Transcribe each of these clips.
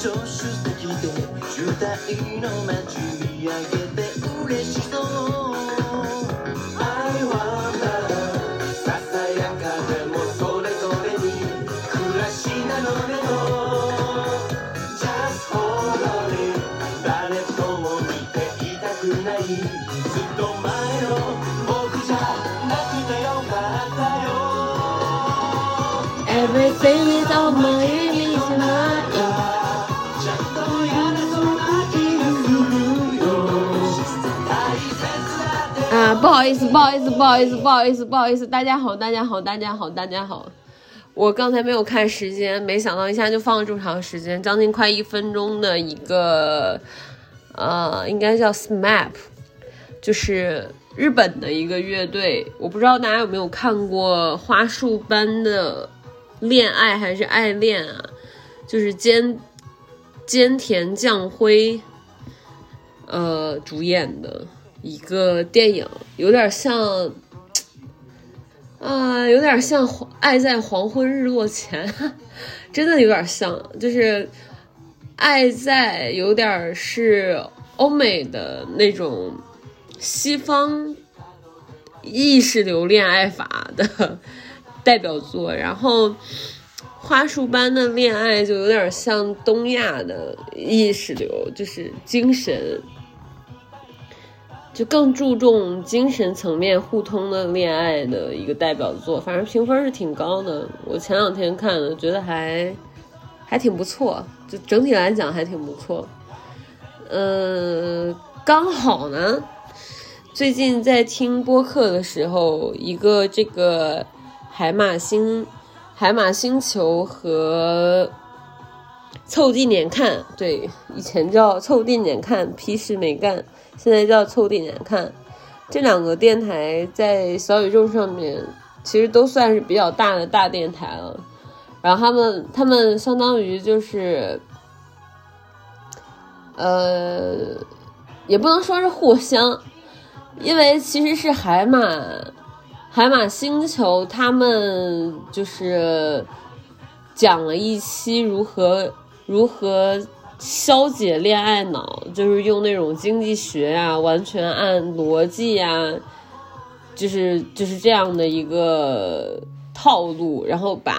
助手席で渋滞の街見上げてEverything is on my image now ちゃんとやれそうな気がするよ大切だって啊，不好意思，不好意思，不好意思，不好意思，不好意思，大家好，大家好，大家好，大家好。我刚才没有看时间，没想到一下就放了这么长时间，将近快一分钟的一个，呃，应该叫 SMAP，就是日本的一个乐队。我不知道大家有没有看过花束般的 恋爱还是爱恋啊？就是菅菅田将晖，呃，主演的一个电影，有点像，啊、有点像《爱在黄昏日落前》，真的有点像，就是爱在有点是欧美的那种西方意识流恋爱法的代表作，然后。花束般的恋爱就有点像东亚的意识流，就是精神，就更注重精神层面互通的恋爱的一个代表作。反正评分是挺高的，我前两天看的，觉得还还挺不错，就整体来讲还挺不错。嗯，刚好呢，最近在听播客的时候，一个这个海马星。海马星球和凑近点看，对，以前叫凑近点看，屁事没干，现在叫凑近点看。这两个电台在小宇宙上面其实都算是比较大的大电台了，然后他们他们相当于就是，呃，也不能说是互相，因为其实是海马。海马星球他们就是讲了一期如何如何消解恋爱脑，就是用那种经济学啊，完全按逻辑啊，就是就是这样的一个套路，然后把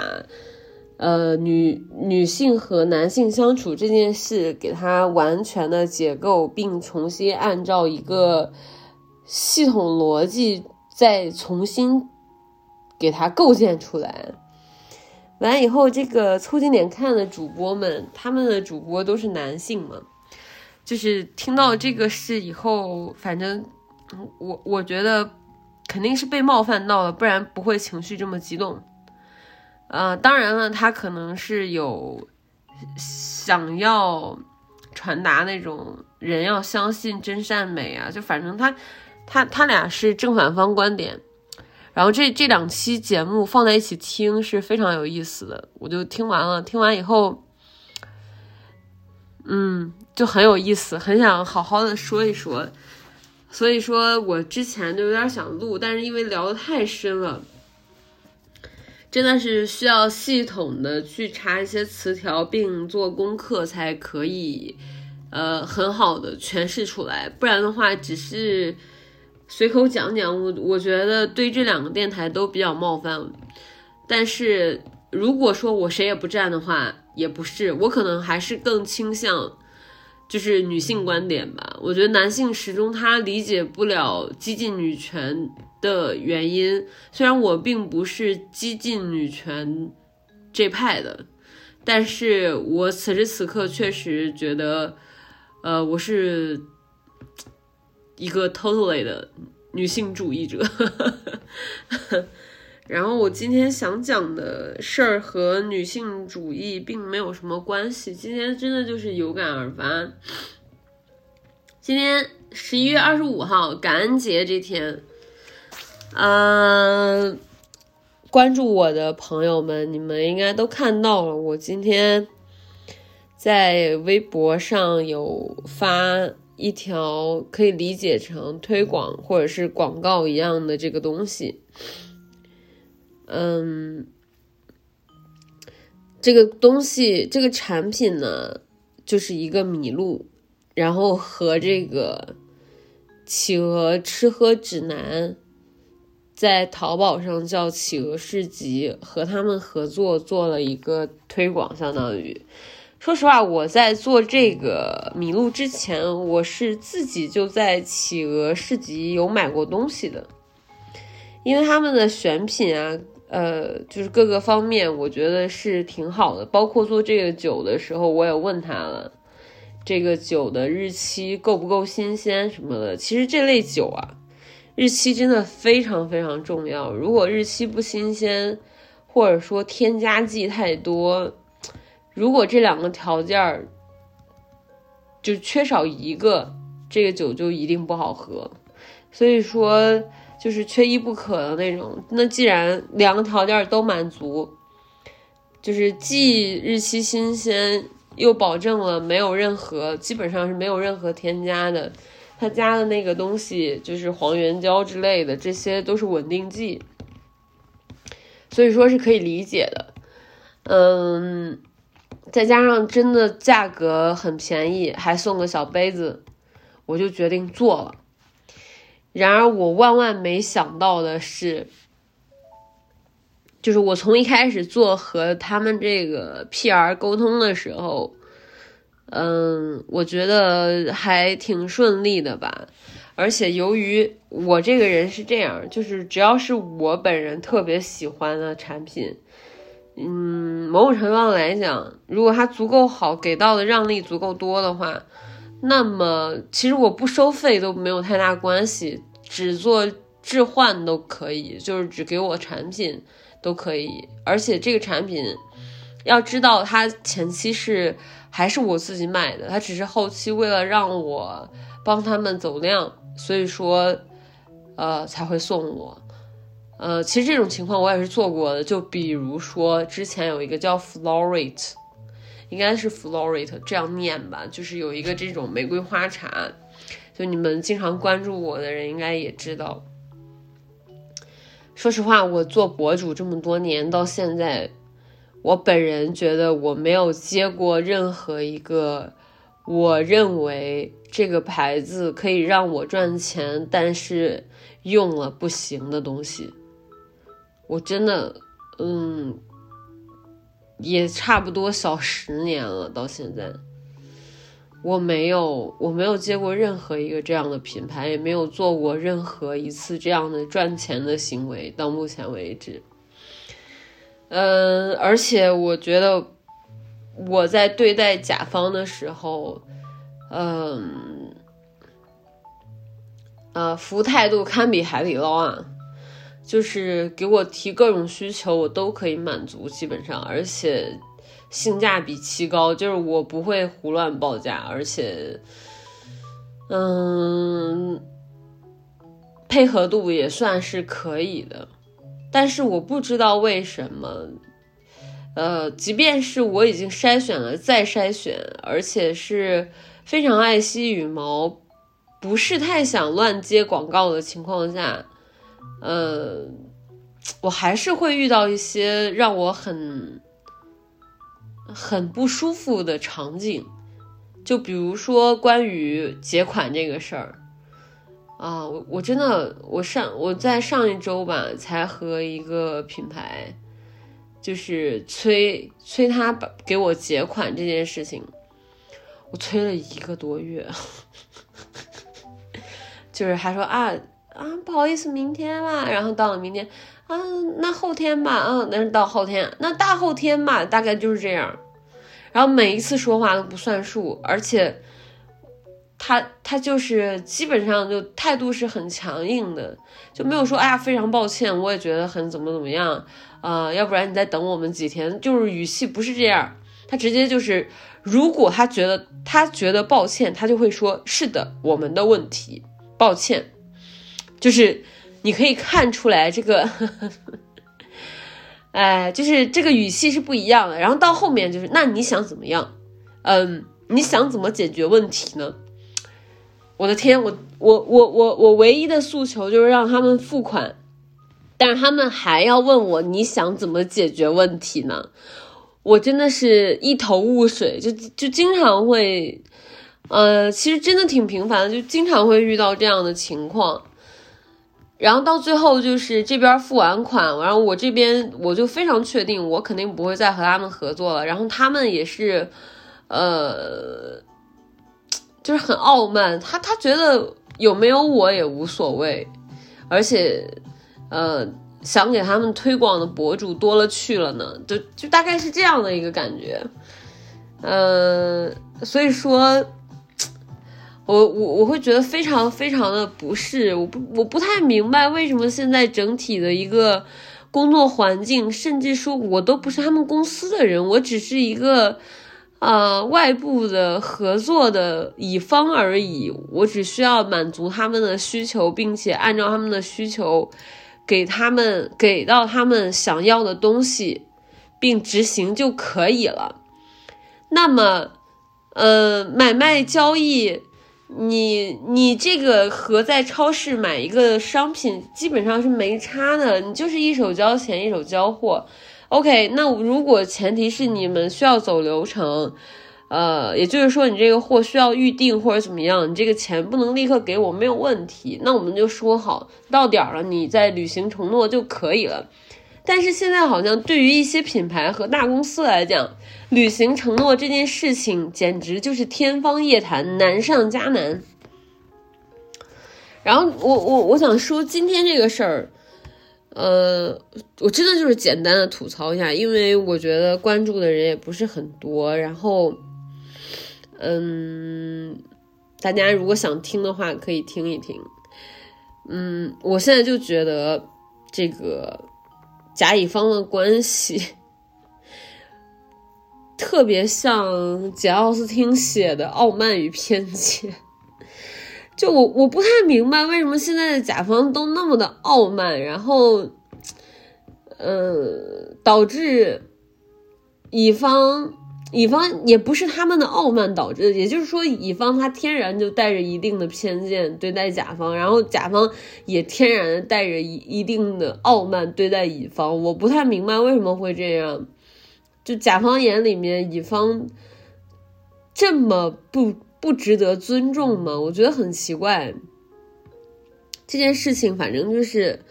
呃女女性和男性相处这件事给它完全的解构，并重新按照一个系统逻辑。再重新给它构建出来，完以后，这个凑近点看的主播们，他们的主播都是男性嘛，就是听到这个事以后，反正我我觉得肯定是被冒犯到了，不然不会情绪这么激动。呃，当然了，他可能是有想要传达那种人要相信真善美啊，就反正他。他他俩是正反方观点，然后这这两期节目放在一起听是非常有意思的，我就听完了，听完以后，嗯，就很有意思，很想好好的说一说。所以说我之前就有点想录，但是因为聊的太深了，真的是需要系统的去查一些词条并做功课才可以，呃，很好的诠释出来，不然的话只是。随口讲讲，我我觉得对这两个电台都比较冒犯。但是如果说我谁也不站的话，也不是，我可能还是更倾向就是女性观点吧。我觉得男性始终他理解不了激进女权的原因，虽然我并不是激进女权这派的，但是我此时此刻确实觉得，呃，我是。一个 totally 的女性主义者，然后我今天想讲的事儿和女性主义并没有什么关系，今天真的就是有感而发。今天十一月二十五号，感恩节这天，嗯、关注我的朋友们，你们应该都看到了，我今天在微博上有发一条可以理解成推广或者是广告一样的这个东西。嗯，这个东西这个产品呢，就是一个麋鹿，然后和这个企鹅吃喝指南。在淘宝上叫企鹅市集，和他们合作做了一个推广，相当于。说实话，我在做这个麋鹿之前，我是自己就在企鹅市集有买过东西的，因为他们的选品啊，呃，就是各个方面，我觉得是挺好的。包括做这个酒的时候，我也问他了，这个酒的日期够不够新鲜什么的。其实这类酒啊。日期真的非常非常重要。如果日期不新鲜，或者说添加剂太多，如果这两个条件就缺少一个，这个酒就一定不好喝。所以说，就是缺一不可的那种。那既然两个条件都满足，就是既日期新鲜，又保证了没有任何，基本上是没有任何添加的。他加的那个东西就是黄原胶之类的，这些都是稳定剂，所以说是可以理解的。嗯，再加上真的价格很便宜，还送个小杯子，我就决定做了。然而我万万没想到的是，就是我从一开始做和他们这个 PR 沟通的时候。嗯，我觉得还挺顺利的吧。而且由于我这个人是这样，就是只要是我本人特别喜欢的产品，嗯，某种程度上来讲，如果它足够好，给到的让利足够多的话，那么其实我不收费都没有太大关系，只做置换都可以，就是只给我产品都可以。而且这个产品要知道，它前期是。还是我自己买的，他只是后期为了让我帮他们走量，所以说，呃，才会送我。呃，其实这种情况我也是做过的，就比如说之前有一个叫 Florit，应该是 Florit 这样念吧，就是有一个这种玫瑰花茶，就你们经常关注我的人应该也知道。说实话，我做博主这么多年，到现在。我本人觉得我没有接过任何一个我认为这个牌子可以让我赚钱，但是用了不行的东西。我真的，嗯，也差不多小十年了，到现在，我没有，我没有接过任何一个这样的品牌，也没有做过任何一次这样的赚钱的行为，到目前为止。嗯，而且我觉得我在对待甲方的时候，嗯，呃，服务态度堪比海底捞啊，就是给我提各种需求，我都可以满足，基本上，而且性价比奇高，就是我不会胡乱报价，而且，嗯，配合度也算是可以的。但是我不知道为什么，呃，即便是我已经筛选了再筛选，而且是非常爱惜羽毛，不是太想乱接广告的情况下，呃，我还是会遇到一些让我很很不舒服的场景，就比如说关于结款这个事儿。啊，我我真的，我上我在上一周吧，才和一个品牌，就是催催他把给我结款这件事情，我催了一个多月，就是还说啊啊不好意思，明天吧，然后到了明天啊，那后天吧，嗯，那是到后天，那大后天吧，大概就是这样，然后每一次说话都不算数，而且。他他就是基本上就态度是很强硬的，就没有说哎呀非常抱歉，我也觉得很怎么怎么样，呃，要不然你再等我们几天，就是语气不是这样，他直接就是，如果他觉得他觉得抱歉，他就会说是的，我们的问题，抱歉，就是你可以看出来这个 哎，就是这个语气是不一样的。然后到后面就是，那你想怎么样？嗯，你想怎么解决问题呢？我的天，我我我我我唯一的诉求就是让他们付款，但是他们还要问我你想怎么解决问题呢？我真的是一头雾水，就就经常会，呃，其实真的挺频繁的，就经常会遇到这样的情况。然后到最后就是这边付完款，然后我这边我就非常确定，我肯定不会再和他们合作了。然后他们也是，呃，就是很傲慢，他他觉得有没有我也无所谓，而且，呃。想给他们推广的博主多了去了呢，就就大概是这样的一个感觉，呃，所以说，我我我会觉得非常非常的不适，我不我不太明白为什么现在整体的一个工作环境，甚至说我都不是他们公司的人，我只是一个啊外部的合作的乙方而已，我只需要满足他们的需求，并且按照他们的需求。给他们给到他们想要的东西，并执行就可以了。那么，呃，买卖交易，你你这个和在超市买一个商品基本上是没差的，你就是一手交钱一手交货。OK，那如果前提是你们需要走流程。呃，也就是说，你这个货需要预定或者怎么样，你这个钱不能立刻给我，没有问题。那我们就说好，到点了，你再履行承诺就可以了。但是现在好像对于一些品牌和大公司来讲，履行承诺这件事情简直就是天方夜谭，难上加难。然后我我我想说今天这个事儿，呃，我真的就是简单的吐槽一下，因为我觉得关注的人也不是很多，然后。嗯，大家如果想听的话，可以听一听。嗯，我现在就觉得这个甲乙方的关系特别像简奥斯汀写的《傲慢与偏见》。就我我不太明白为什么现在的甲方都那么的傲慢，然后，呃，导致乙方。乙方也不是他们的傲慢导致的，也就是说，乙方他天然就带着一定的偏见对待甲方，然后甲方也天然的带着一一定的傲慢对待乙方。我不太明白为什么会这样，就甲方眼里面乙方这么不不值得尊重吗？我觉得很奇怪。这件事情反正就是，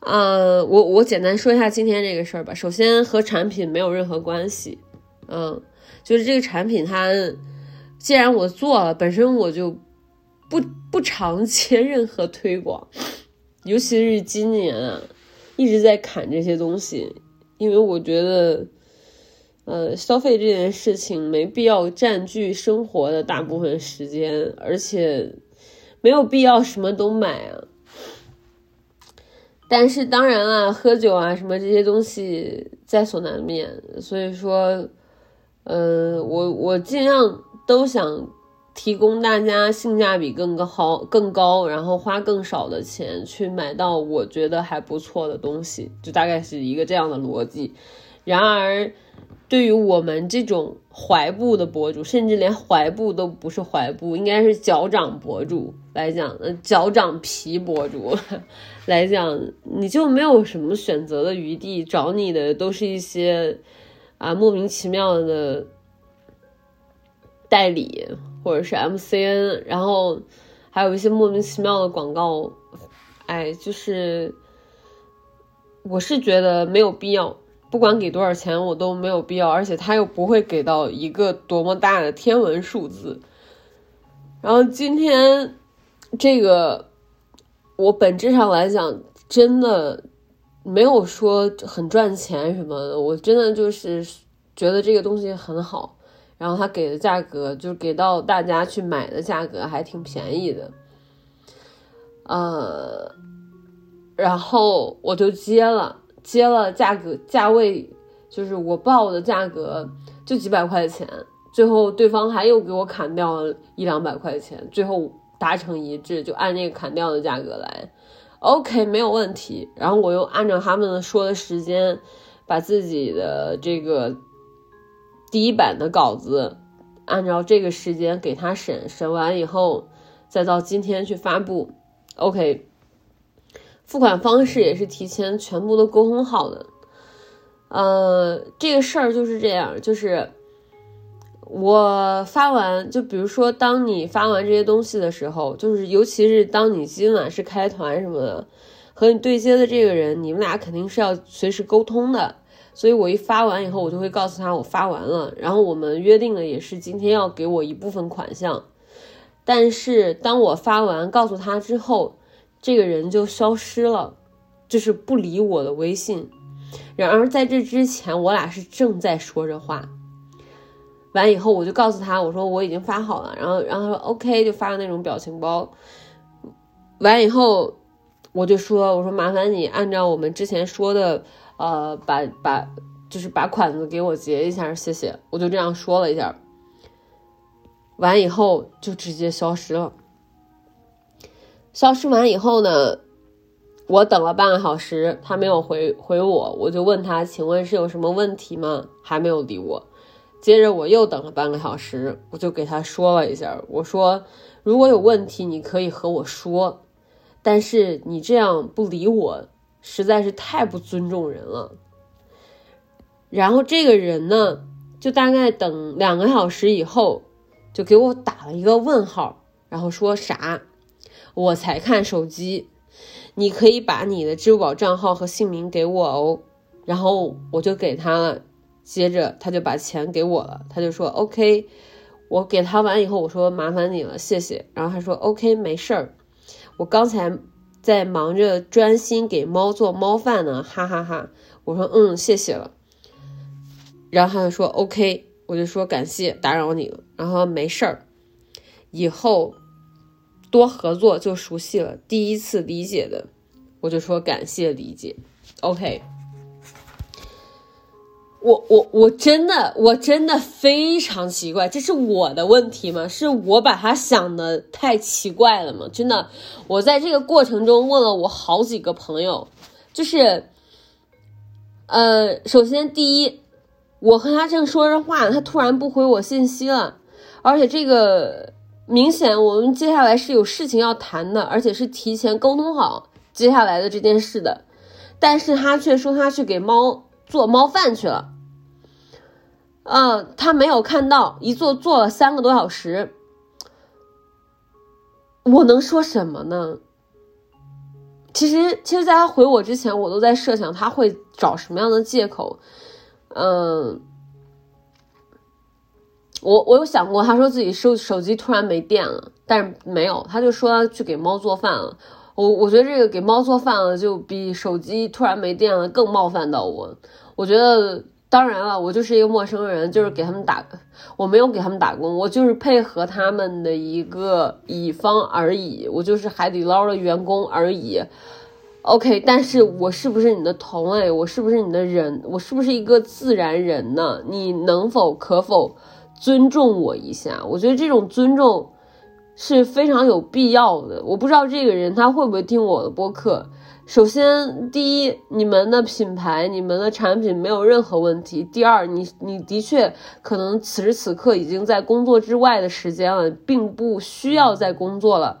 呃，我我简单说一下今天这个事儿吧。首先和产品没有任何关系。嗯，就是这个产品，它既然我做了，本身我就不不常接 任何推广，尤其是今年啊，一直在砍这些东西，因为我觉得，呃，消费这件事情没必要占据生活的大部分时间，而且没有必要什么都买啊。但是当然了，喝酒啊什么这些东西在所难免，所以说。嗯，我我尽量都想提供大家性价比更高、更高，然后花更少的钱去买到我觉得还不错的东西，就大概是一个这样的逻辑。然而，对于我们这种踝部的博主，甚至连踝部都不是踝部，应该是脚掌博主来讲，呃，脚掌皮博主 来讲，你就没有什么选择的余地，找你的都是一些。啊，莫名其妙的代理或者是 MCN，然后还有一些莫名其妙的广告，哎，就是我是觉得没有必要，不管给多少钱我都没有必要，而且他又不会给到一个多么大的天文数字。然后今天这个，我本质上来讲，真的。没有说很赚钱什么的，我真的就是觉得这个东西很好，然后他给的价格就是给到大家去买的价格还挺便宜的，呃，然后我就接了，接了价格价位就是我报的价格就几百块钱，最后对方还又给我砍掉了一两百块钱，最后达成一致，就按那个砍掉的价格来。OK，没有问题。然后我又按照他们说的时间，把自己的这个第一版的稿子按照这个时间给他审，审完以后再到今天去发布。OK，付款方式也是提前全部都沟通好的。呃，这个事儿就是这样，就是我发完，就比如说，当你发完这些东西的时候，就是尤其是当你今晚是开团什么的，和你对接的这个人，你们俩肯定是要随时沟通的。所以我一发完以后，我就会告诉他我发完了，然后我们约定的也是今天要给我一部分款项。但是当我发完告诉他之后，这个人就消失了，就是不理我的微信。然而在这之前，我俩是正在说着话。完以后，我就告诉他，我说我已经发好了。然后，然后他说 OK，就发了那种表情包。完以后，我就说，我说麻烦你按照我们之前说的，呃，把把就是把款子给我结一下，谢谢。我就这样说了一下。完以后就直接消失了。消失完以后呢，我等了半个小时，他没有回回我，我就问他，请问是有什么问题吗？还没有理我。接着我又等了半个小时，我就给他说了一下，我说如果有问题，你可以和我说，但是你这样不理我，实在是太不尊重人了。然后这个人呢，就大概等两个小时以后。就给我打了一个问号，然后说啥？我才看手机，你可以把你的支付宝账号和姓名给我哦。然后我就给他了，接着他就把钱给我了，他就说 OK。我给他完以后，我说麻烦你了，谢谢。然后他说 OK，没事儿。我刚才在忙着专心给猫做猫饭呢，哈哈哈。我说嗯，谢谢了。然后他就说 OK。我就说感谢打扰你了，然后没事儿，以后多合作就熟悉了。第一次理解的，我就说感谢理解。OK，我我我真的我真的非常奇怪，这是我的问题吗？是我把他想的太奇怪了吗？真的，我在这个过程中问了我好几个朋友，就是，呃，首先第一。我和他正说着话，他突然不回我信息了，而且这个明显我们接下来是有事情要谈的，而且是提前沟通好接下来的这件事的，但是他却说他去给猫做猫饭去了，嗯，他没有看到，一坐坐了三个多小时，我能说什么呢？其实，其实，在他回我之前，我都在设想他会找什么样的借口。嗯，我我有想过，他说自己手手机突然没电了，但是没有，他就说去给猫做饭了。我我觉得这个给猫做饭了，就比手机突然没电了更冒犯到我。我觉得，当然了，我就是一个陌生人，就是给他们打，我没有给他们打工，我就是配合他们的一个乙方而已，我就是海底捞的员工而已。OK，但是我是不是你的同类？我是不是你的人？我是不是一个自然人呢？你能否可否尊重我一下？我觉得这种尊重是非常有必要的。我不知道这个人他会不会听我的播客。首先，第一，你们的品牌、你们的产品没有任何问题。第二，你你的确可能此时此刻已经在工作之外的时间了，并不需要再工作了。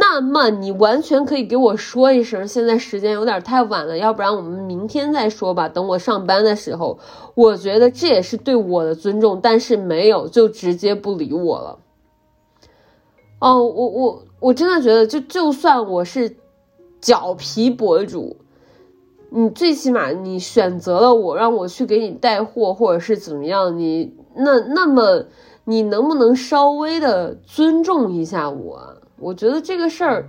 那么你完全可以给我说一声，现在时间有点太晚了，要不然我们明天再说吧。等我上班的时候，我觉得这也是对我的尊重，但是没有就直接不理我了。哦，我我我真的觉得，就就算我是脚皮博主，你最起码你选择了我，让我去给你带货，或者是怎么样，你那那么你能不能稍微的尊重一下我？我觉得这个事儿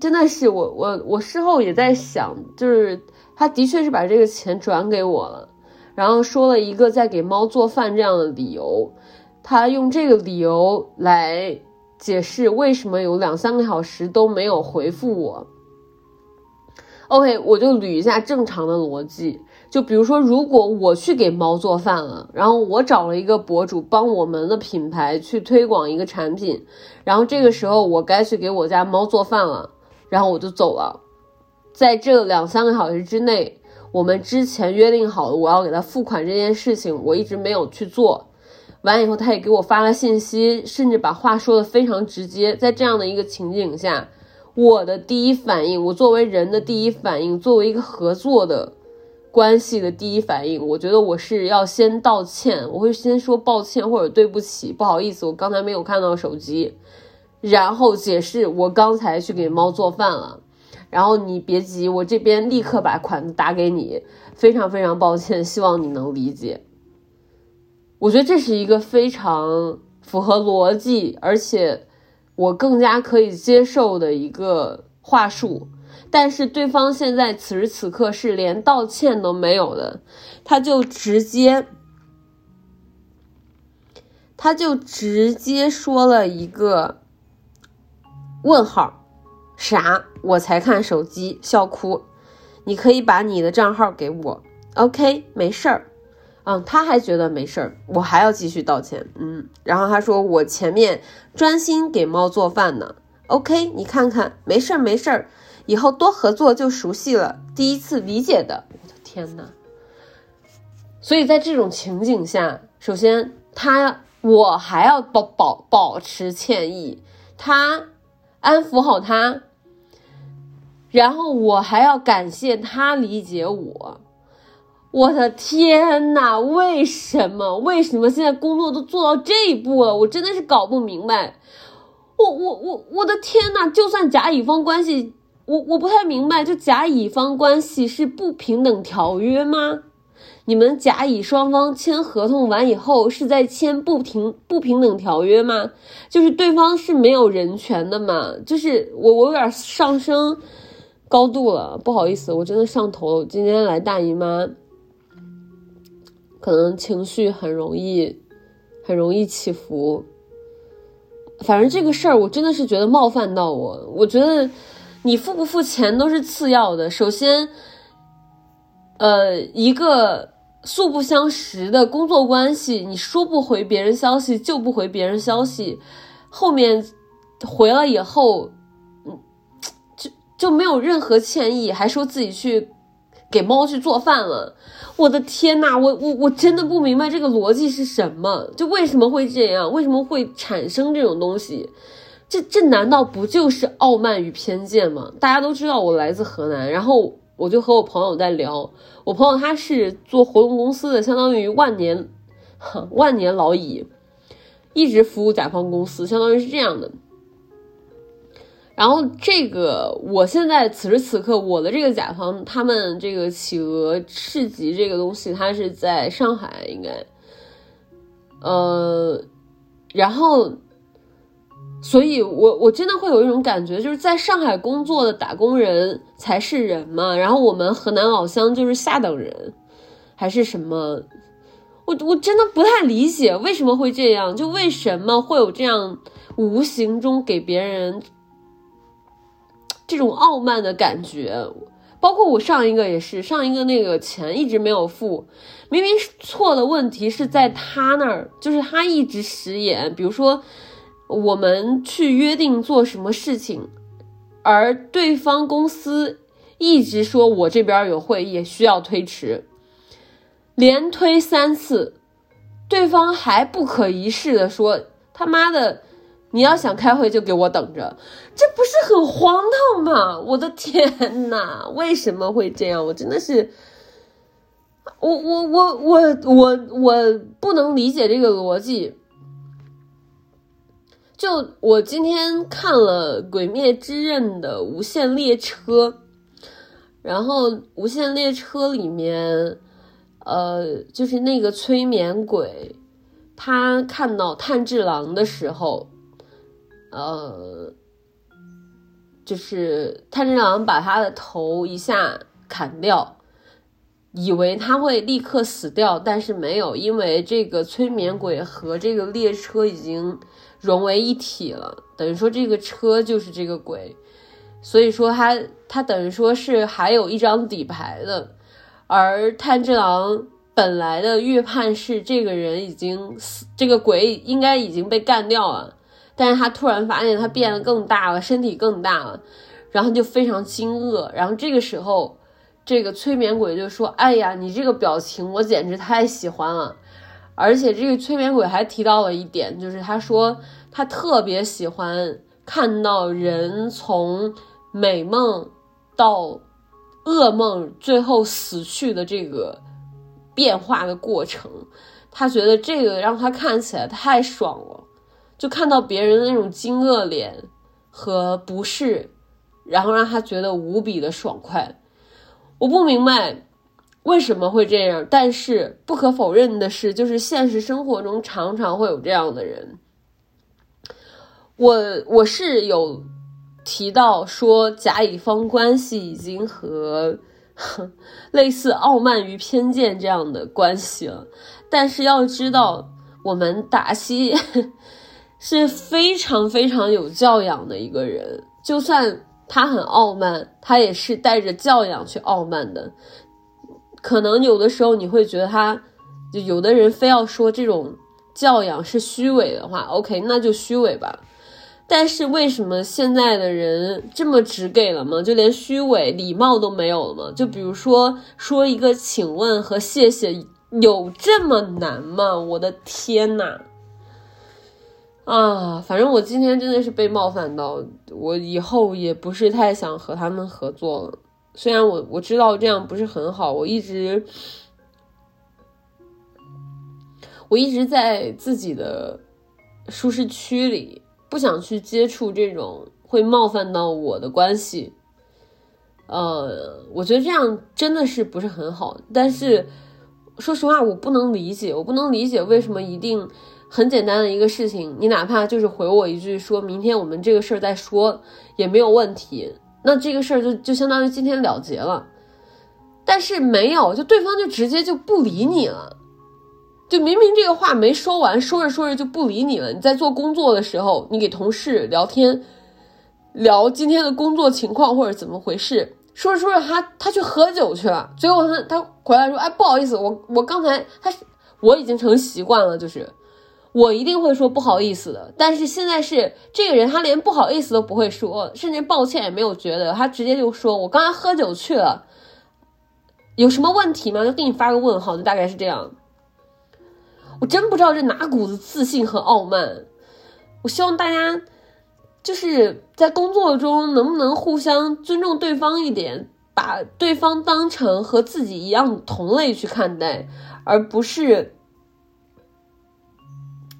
真的是我我我事后也在想，就是他的确是把这个钱转给我了，然后说了一个在给猫做饭这样的理由，他用这个理由来解释为什么有两三个小时都没有回复我。OK，我就捋一下正常的逻辑。就比如说，如果我去给猫做饭了，然后我找了一个博主帮我们的品牌去推广一个产品，然后这个时候我该去给我家猫做饭了，然后我就走了。在这两三个小时之内，我们之前约定好的我要给他付款这件事情，我一直没有去做。完以后，他也给我发了信息，甚至把话说的非常直接。在这样的一个情景下，我的第一反应，我作为人的第一反应，作为一个合作的关系的第一反应，我觉得我是要先道歉，我会先说抱歉或者对不起，不好意思，我刚才没有看到手机，然后解释我刚才去给猫做饭了。然后你别急，我这边立刻把款子打给你。非常非常抱歉，希望你能理解。我觉得这是一个非常符合逻辑，而且我更加可以接受的一个话术。但是对方现在此时此刻是连道歉都没有的，他就直接，他就直接说了一个问号。啥？我才看手机，笑哭。你可以把你的账号给我，OK，没事儿。嗯，他还觉得没事儿，我还要继续道歉。嗯，然后他说我前面专心给猫做饭呢，OK，你看看，没事儿没事儿，以后多合作就熟悉了。第一次理解的，我的天呐。所以在这种情景下，首先他我还要保保保持歉意，他。安抚好他，然后我还要感谢他理解我。我的天呐，为什么？为什么现在工作都做到这一步了？我真的是搞不明白。我我我我的天呐！就算甲乙方关系，我我不太明白，就甲乙方关系是不平等条约吗？你们甲乙双方签合同完以后，是在签不平不平等条约吗？就是对方是没有人权的嘛？就是我我有点上升高度了，不好意思，我真的上头了。今天来大姨妈，可能情绪很容易很容易起伏。反正这个事儿，我真的是觉得冒犯到我。我觉得你付不付钱都是次要的，首先，呃，一个。素不相识的工作关系，你说不回别人消息就不回别人消息，后面回了以后，嗯，就就没有任何歉意，还说自己去给猫去做饭了。我的天呐，我我我真的不明白这个逻辑是什么，就为什么会这样，为什么会产生这种东西？这这难道不就是傲慢与偏见吗？大家都知道我来自河南，然后。我就和我朋友在聊，我朋友他是做活动公司的，相当于万年万年老蚁，一直服务甲方公司，相当于是这样的。然后这个我现在此时此刻我的这个甲方，他们这个企鹅市集这个东西，它是在上海，应该，呃，然后。所以，我我真的会有一种感觉，就是在上海工作的打工人才是人嘛，然后我们河南老乡就是下等人，还是什么？我我真的不太理解为什么会这样，就为什么会有这样无形中给别人这种傲慢的感觉？包括我上一个也是，上一个那个钱一直没有付，明明是错的问题是在他那儿，就是他一直食言，比如说。我们去约定做什么事情，而对方公司一直说我这边有会议需要推迟，连推三次，对方还不可一世的说他妈的，你要想开会就给我等着，这不是很荒唐吗？我的天呐，为什么会这样？我真的是，我我我我我我不能理解这个逻辑。就我今天看了《鬼灭之刃》的无限列车，然后无限列车里面，呃，就是那个催眠鬼，他看到炭治郎的时候，呃，就是炭治郎把他的头一下砍掉，以为他会立刻死掉，但是没有，因为这个催眠鬼和这个列车已经。融为一体了，等于说这个车就是这个鬼，所以说他他等于说是还有一张底牌的，而炭治郎本来的预判是这个人已经死，这个鬼应该已经被干掉了，但是他突然发现他变得更大了，身体更大了，然后就非常惊愕，然后这个时候这个催眠鬼就说：“哎呀，你这个表情我简直太喜欢了。”而且这个催眠鬼还提到了一点，就是他说他特别喜欢看到人从美梦到噩梦，最后死去的这个变化的过程。他觉得这个让他看起来太爽了，就看到别人的那种惊愕脸和不适，然后让他觉得无比的爽快。我不明白为什么会这样，但是不可否认的是，就是现实生活中常常会有这样的人。我我是有提到说甲乙方关系已经和 类似傲慢与偏见这样的关系了。但是要知道，我们达西 是非常非常有教养的一个人，就算他很傲慢，他也是带着教养去傲慢的。可能有的时候你会觉得他，就有的人非要说这种教养是虚伪的话，OK，那就虚伪吧。但是为什么现在的人这么直给了吗？就连虚伪、礼貌都没有了吗？就比如说说一个请问和谢谢。有这么难吗？我的天呐！啊，反正我今天真的是被冒犯到，我以后也不是太想和他们合作了。虽然我我知道这样不是很好，我一直我一直在自己的舒适区里，不想去接触这种会冒犯到我的关系。呃，我觉得这样真的是不是很好，但是。说实话，我不能理解，我不能理解为什么一定很简单的一个事情，你哪怕就是回我一句，说明天我们这个事儿再说也没有问题，那这个事儿就就相当于今天了结了。但是没有，就对方就直接就不理你了，就明明这个话没说完，说着说着就不理你了。你在做工作的时候，你给同事聊天，聊今天的工作情况或者怎么回事。说着说着，他他去喝酒去了。最后他他回来说：“哎，不好意思，我我刚才他我已经成习惯了，就是我一定会说不好意思的。但是现在是这个人，他连不好意思都不会说，甚至抱歉也没有觉得，他直接就说我刚才喝酒去了，有什么问题吗？就给你发个问号，就大概是这样。我真不知道这哪股子自信和傲慢。我希望大家。”就是在工作中能不能互相尊重对方一点，把对方当成和自己一样同类去看待，而不是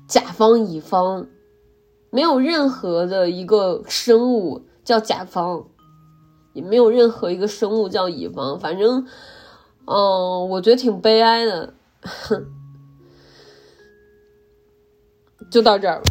甲方乙方，没有任何的一个生物叫甲方，也没有任何一个生物叫乙方，反正，嗯，我觉得挺悲哀的，哼 就到这儿吧。